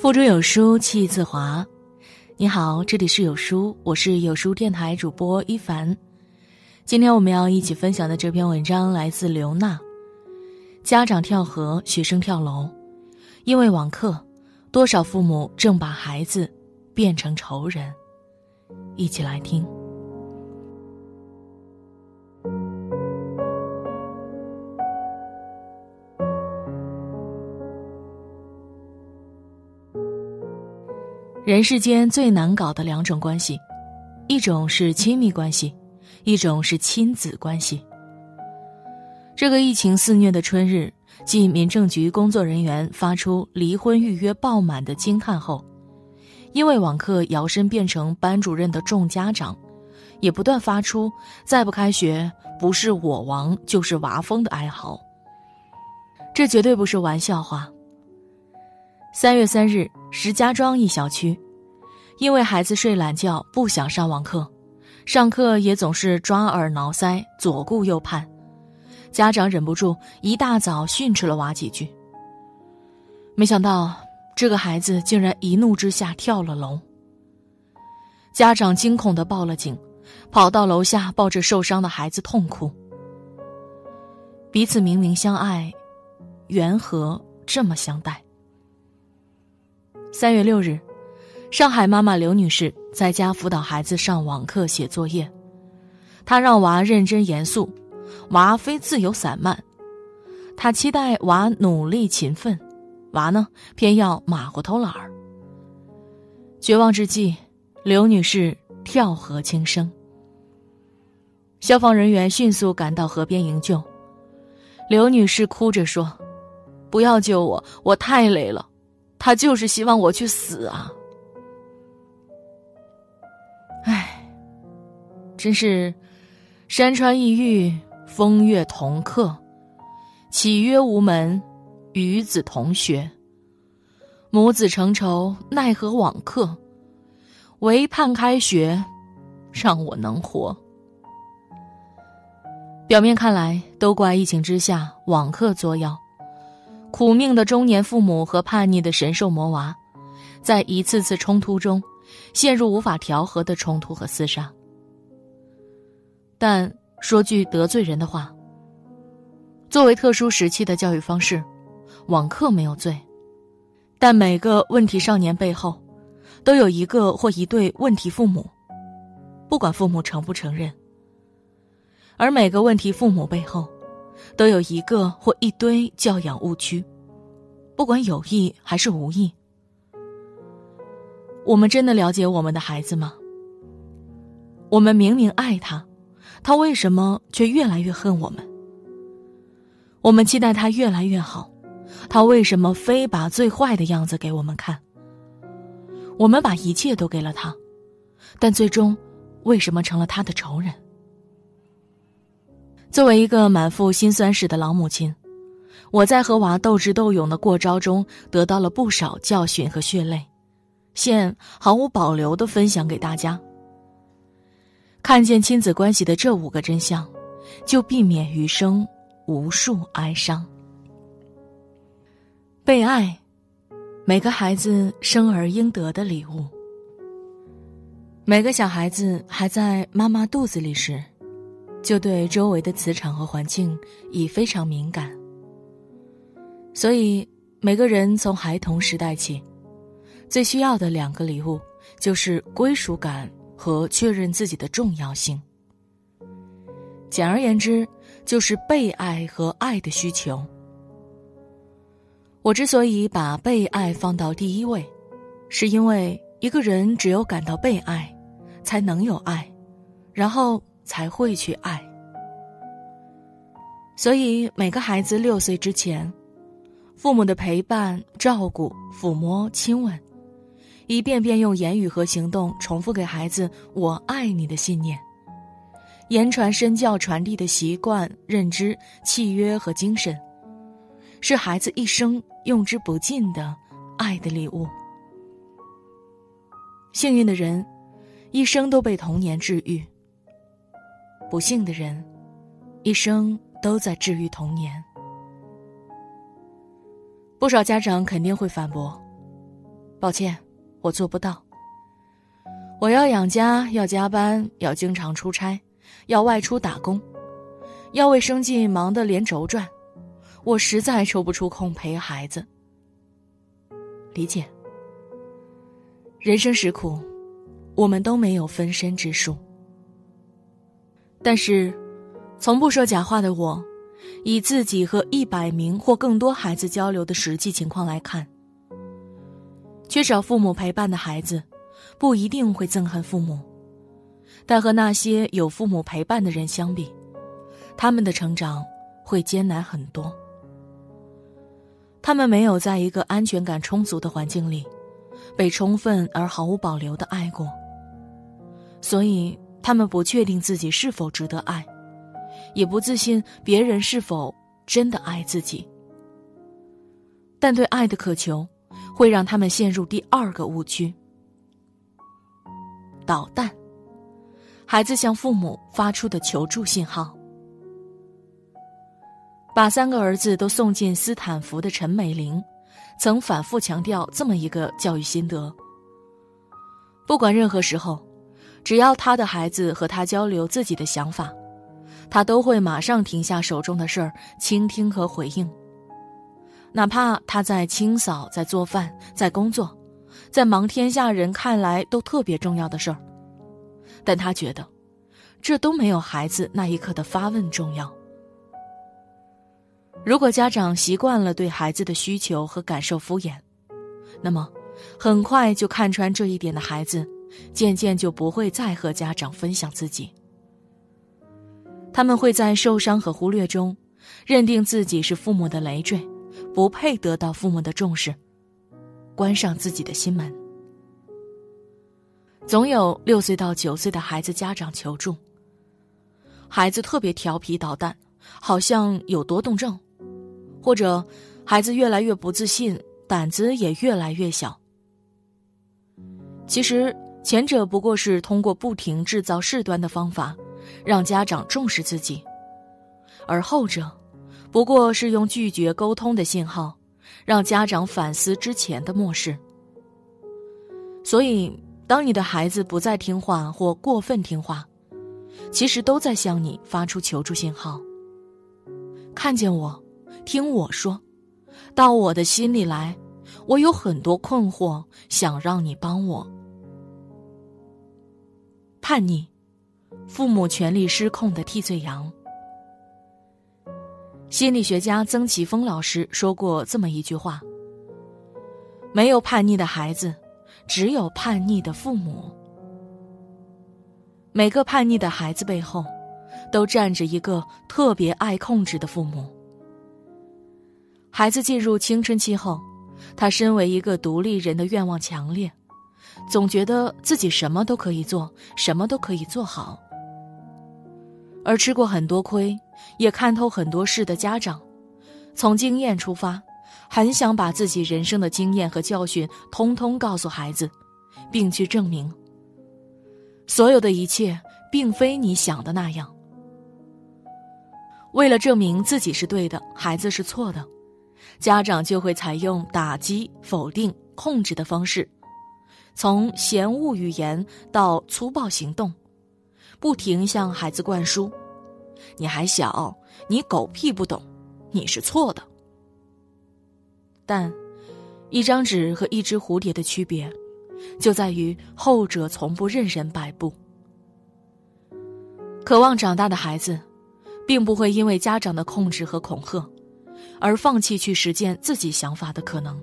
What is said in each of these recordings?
腹中有书气自华。你好，这里是有书，我是有书电台主播一凡。今天我们要一起分享的这篇文章来自刘娜。家长跳河，学生跳楼，因为网课，多少父母正把孩子变成仇人。一起来听。人世间最难搞的两种关系，一种是亲密关系，一种是亲子关系。这个疫情肆虐的春日，继民政局工作人员发出离婚预约爆满的惊叹后，因为网课摇身变成班主任的众家长，也不断发出“再不开学，不是我亡就是娃疯”的哀嚎。这绝对不是玩笑话。三月三日。石家庄一小区，因为孩子睡懒觉不想上网课，上课也总是抓耳挠腮，左顾右盼，家长忍不住一大早训斥了娃几句。没想到这个孩子竟然一怒之下跳了楼。家长惊恐的报了警，跑到楼下抱着受伤的孩子痛哭。彼此明明相爱，缘何这么相待？三月六日，上海妈妈刘女士在家辅导孩子上网课写作业，她让娃认真严肃，娃非自由散漫；她期待娃努力勤奋，娃呢偏要马虎偷懒儿。绝望之际，刘女士跳河轻生。消防人员迅速赶到河边营救，刘女士哭着说：“不要救我，我太累了。”他就是希望我去死啊！唉，真是山川异域，风月同客，岂曰无门，与子同学。母子成仇，奈何网课？唯盼开学，让我能活。表面看来，都怪疫情之下网课作妖。苦命的中年父母和叛逆的神兽魔娃，在一次次冲突中，陷入无法调和的冲突和厮杀。但说句得罪人的话，作为特殊时期的教育方式，网课没有罪，但每个问题少年背后，都有一个或一对问题父母，不管父母承不承认。而每个问题父母背后。都有一个或一堆教养误区，不管有意还是无意。我们真的了解我们的孩子吗？我们明明爱他，他为什么却越来越恨我们？我们期待他越来越好，他为什么非把最坏的样子给我们看？我们把一切都给了他，但最终，为什么成了他的仇人？作为一个满腹心酸史的老母亲，我在和娃斗智斗勇的过招中得到了不少教训和血泪，现毫无保留的分享给大家。看见亲子关系的这五个真相，就避免余生无数哀伤。被爱，每个孩子生而应得的礼物。每个小孩子还在妈妈肚子里时。就对周围的磁场和环境已非常敏感，所以每个人从孩童时代起，最需要的两个礼物就是归属感和确认自己的重要性。简而言之，就是被爱和爱的需求。我之所以把被爱放到第一位，是因为一个人只有感到被爱，才能有爱，然后。才会去爱，所以每个孩子六岁之前，父母的陪伴、照顾、抚摸、亲吻，一遍遍用言语和行动重复给孩子“我爱你”的信念，言传身教传递的习惯、认知、契约和精神，是孩子一生用之不尽的爱的礼物。幸运的人，一生都被童年治愈。不幸的人，一生都在治愈童年。不少家长肯定会反驳：“抱歉，我做不到。我要养家，要加班，要经常出差，要外出打工，要为生计忙得连轴转，我实在抽不出空陪孩子。理解。人生实苦，我们都没有分身之术。但是，从不说假话的我，以自己和一百名或更多孩子交流的实际情况来看，缺少父母陪伴的孩子。不一定会憎恨父母，但和那些有父母陪伴的人相比，他们的成长会艰难很多。他们没有在一个安全感充足的环境里，被充分而毫无保留的爱过，所以他们不确定自己是否值得爱，也不自信别人是否真的爱自己。但对爱的渴求，会让他们陷入第二个误区。捣蛋，孩子向父母发出的求助信号。把三个儿子都送进斯坦福的陈美玲，曾反复强调这么一个教育心得：不管任何时候，只要他的孩子和他交流自己的想法，他都会马上停下手中的事儿，倾听和回应。哪怕他在清扫、在做饭、在工作。在忙天下人看来都特别重要的事儿，但他觉得，这都没有孩子那一刻的发问重要。如果家长习惯了对孩子的需求和感受敷衍，那么，很快就看穿这一点的孩子，渐渐就不会再和家长分享自己。他们会在受伤和忽略中，认定自己是父母的累赘，不配得到父母的重视。关上自己的心门。总有六岁到九岁的孩子家长求助。孩子特别调皮捣蛋，好像有多动症，或者孩子越来越不自信，胆子也越来越小。其实前者不过是通过不停制造事端的方法，让家长重视自己，而后者，不过是用拒绝沟通的信号。让家长反思之前的漠视。所以，当你的孩子不再听话或过分听话，其实都在向你发出求助信号。看见我，听我说，到我的心里来，我有很多困惑，想让你帮我。叛逆，父母权力失控的替罪羊。心理学家曾奇峰老师说过这么一句话：“没有叛逆的孩子，只有叛逆的父母。每个叛逆的孩子背后，都站着一个特别爱控制的父母。孩子进入青春期后，他身为一个独立人的愿望强烈，总觉得自己什么都可以做，什么都可以做好。”而吃过很多亏，也看透很多事的家长，从经验出发，很想把自己人生的经验和教训通通告诉孩子，并去证明。所有的一切并非你想的那样。为了证明自己是对的，孩子是错的，家长就会采用打击、否定、控制的方式，从嫌恶语言到粗暴行动。不停向孩子灌输：“你还小，你狗屁不懂，你是错的。”但，一张纸和一只蝴蝶的区别，就在于后者从不任人摆布。渴望长大的孩子，并不会因为家长的控制和恐吓，而放弃去实践自己想法的可能。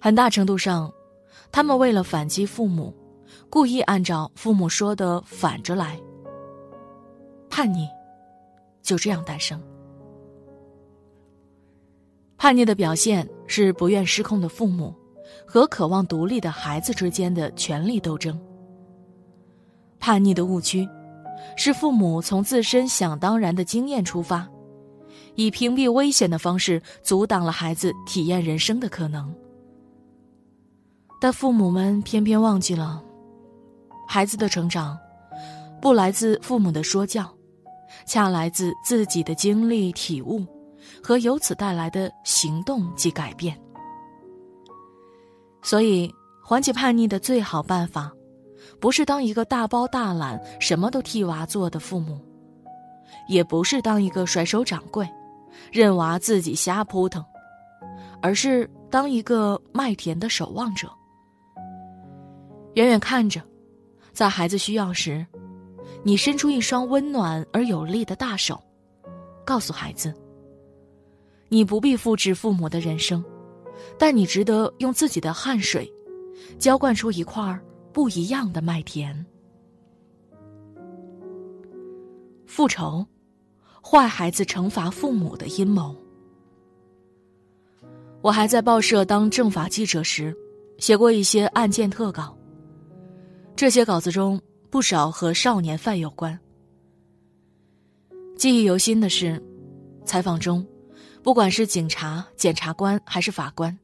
很大程度上，他们为了反击父母。故意按照父母说的反着来，叛逆就这样诞生。叛逆的表现是不愿失控的父母和渴望独立的孩子之间的权力斗争。叛逆的误区是父母从自身想当然的经验出发，以屏蔽危险的方式阻挡了孩子体验人生的可能。但父母们偏偏忘记了。孩子的成长，不来自父母的说教，恰来自自己的经历、体悟，和由此带来的行动及改变。所以，缓解叛逆的最好办法，不是当一个大包大揽、什么都替娃做的父母，也不是当一个甩手掌柜，任娃自己瞎扑腾，而是当一个麦田的守望者，远远看着，在孩子需要时，你伸出一双温暖而有力的大手，告诉孩子：你不必复制父母的人生。但你值得用自己的汗水，浇灌出一块不一样的麦田。复仇，坏孩子惩罚父母的阴谋。我还在报社当政法记者时，写过一些案件特稿。这些稿子中不少和少年犯有关。记忆犹新的是，采访中。不管是警察、检察官还是法官，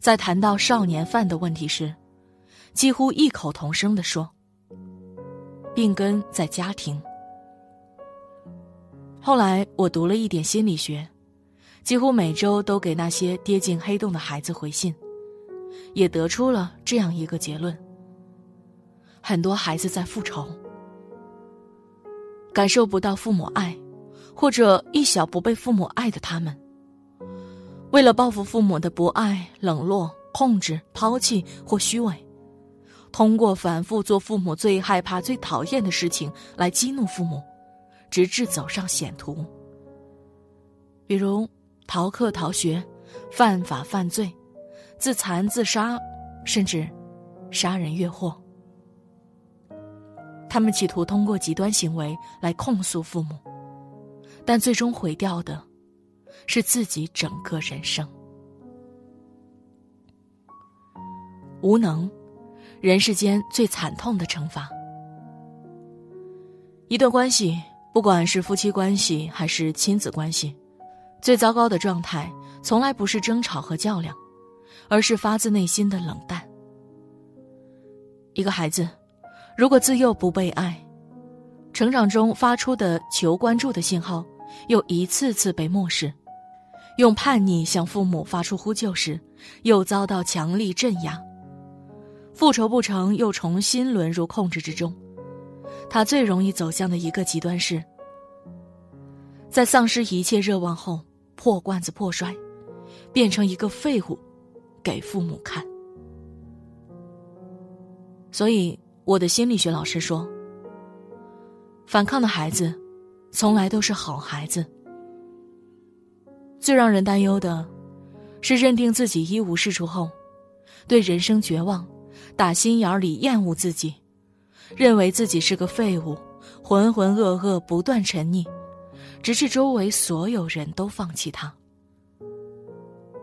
在谈到少年犯的问题时，几乎异口同声地说：“病根在家庭。”后来我读了一点心理学，几乎每周都给那些跌进黑洞的孩子回信，也得出了这样一个结论：很多孩子在复仇，感受不到父母爱。或者一小不被父母爱的他们，为了报复父母的不爱、冷落、控制、抛弃或虚伪，通过反复做父母最害怕、最讨厌的事情来激怒父母，直至走上险途。比如逃课、逃学、犯法、犯罪、自残、自杀，甚至杀人越货。他们企图通过极端行为来控诉父母。但最终毁掉的，是自己整个人生。无能，人世间最惨痛的惩罚。一段关系，不管是夫妻关系还是亲子关系，最糟糕的状态，从来不是争吵和较量，而是发自内心的冷淡。一个孩子，如果自幼不被爱，成长中发出的求关注的信号。又一次次被漠视，用叛逆向父母发出呼救时，又遭到强力镇压。复仇不成，又重新沦入控制之中。他最容易走向的一个极端是，在丧失一切热望后破罐子破摔，变成一个废物，给父母看。所以，我的心理学老师说，反抗的孩子。从来都是好孩子。最让人担忧的，是认定自己一无是处后，对人生绝望，打心眼里厌恶自己，认为自己是个废物，浑浑噩噩不断沉溺，直至周围所有人都放弃他。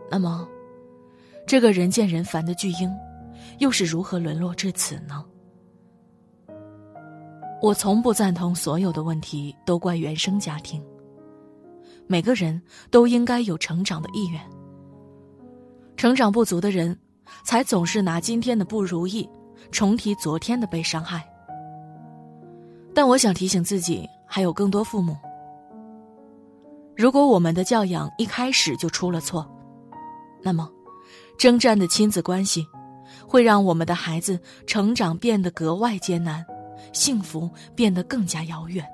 那么，这个人见人烦的巨婴，又是如何沦落至此呢？我从不赞同所有的问题都怪原生家庭。每个人都应该有成长的意愿。成长不足的人，才总是拿今天的不如意重提昨天的被伤害。但我想提醒自己，还有更多父母：如果我们的教养一开始就出了错，那么，征战的亲子关系，会让我们的孩子成长变得格外艰难。幸福变得更加遥远。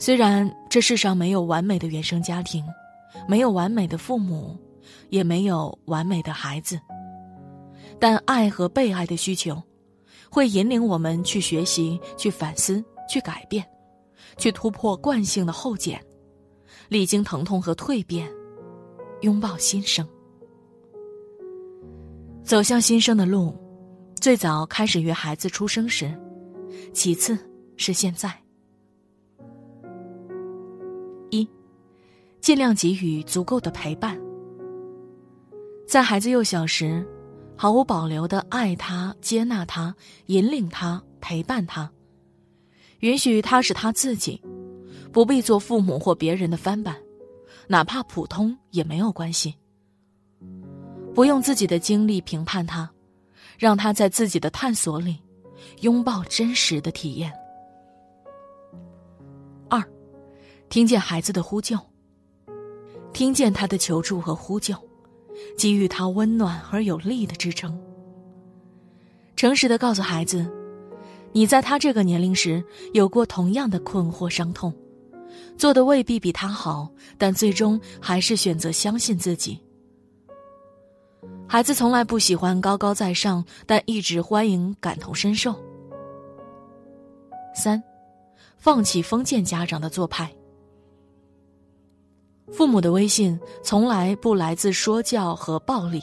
虽然这世上没有完美的原生家庭，没有完美的父母，也没有完美的孩子，但爱和被爱的需求，会引领我们去学习、去反思、去改变，去突破惯性的后茧，历经疼痛和蜕变，拥抱新生，走向新生的路。最早开始于孩子出生时，其次是现在。一，尽量给予足够的陪伴。在孩子幼小时，毫无保留的爱他、接纳他、引领他、陪伴他，允许他是他自己，不必做父母或别人的翻版，哪怕普通也没有关系。不用自己的经历评判他。让他在自己的探索里，拥抱真实的体验。二，听见孩子的呼救，听见他的求助和呼救，给予他温暖而有力的支撑。诚实的告诉孩子，你在他这个年龄时有过同样的困惑、伤痛，做的未必比他好，但最终还是选择相信自己。孩子从来不喜欢高高在上，但一直欢迎感同身受。三，放弃封建家长的做派。父母的威信从来不来自说教和暴力，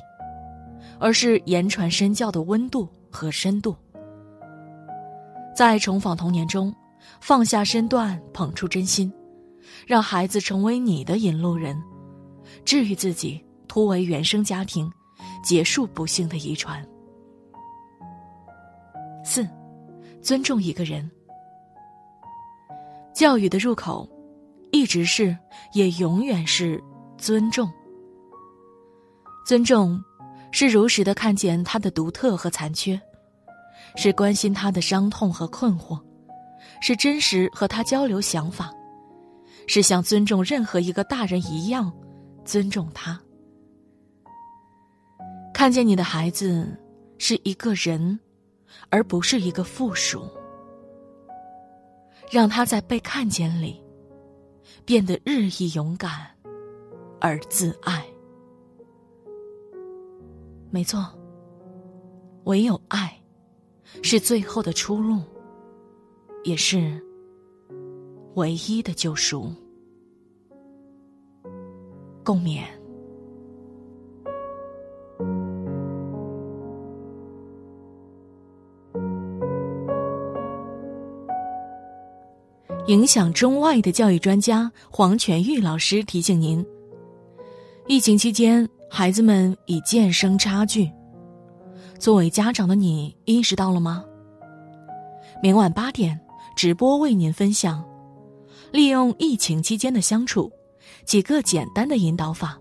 而是言传身教的温度和深度。在重访童年中，放下身段，捧出真心，让孩子成为你的引路人，治愈自己，突围原生家庭，结束不幸的遗传。四，尊重一个人。教育的入口。一直是，也永远是尊重。尊重，是如实的看见他的独特和残缺，是关心他的伤痛和困惑，是真实和他交流想法，是像尊重任何一个大人一样尊重他。看见你的孩子是一个人，而不是一个附属，让他在被看见里。变得日益勇敢，而自爱。没错，唯有爱，是最后的出路，也是唯一的救赎。共勉。影响中外的教育专家黄全玉老师提醒您：疫情期间，孩子们已渐生差距，作为家长的你意识到了吗？明晚八点直播为您分享，利用疫情期间的相处，几个简单的引导法，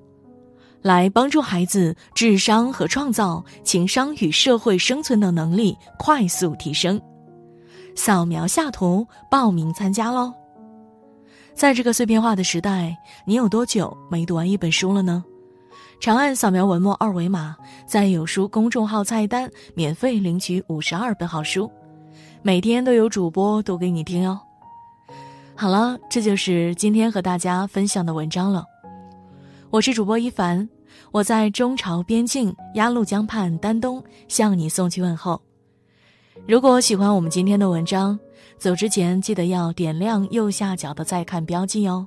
来帮助孩子智商和创造、情商与社会生存的能力快速提升。扫描下图报名参加喽！在这个碎片化的时代，你有多久没读完一本书了呢？长按扫描文末二维码，在有书公众号菜单免费领取五十二本好书，每天都有主播读给你听哦。好了，这就是今天和大家分享的文章了。我是主播一凡，我在中朝边境鸭绿江畔丹东向你送去问候。如果喜欢我们今天的文章，走之前记得要点亮右下角的再看标记哦，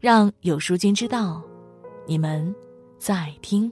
让有书君知道，你们在听。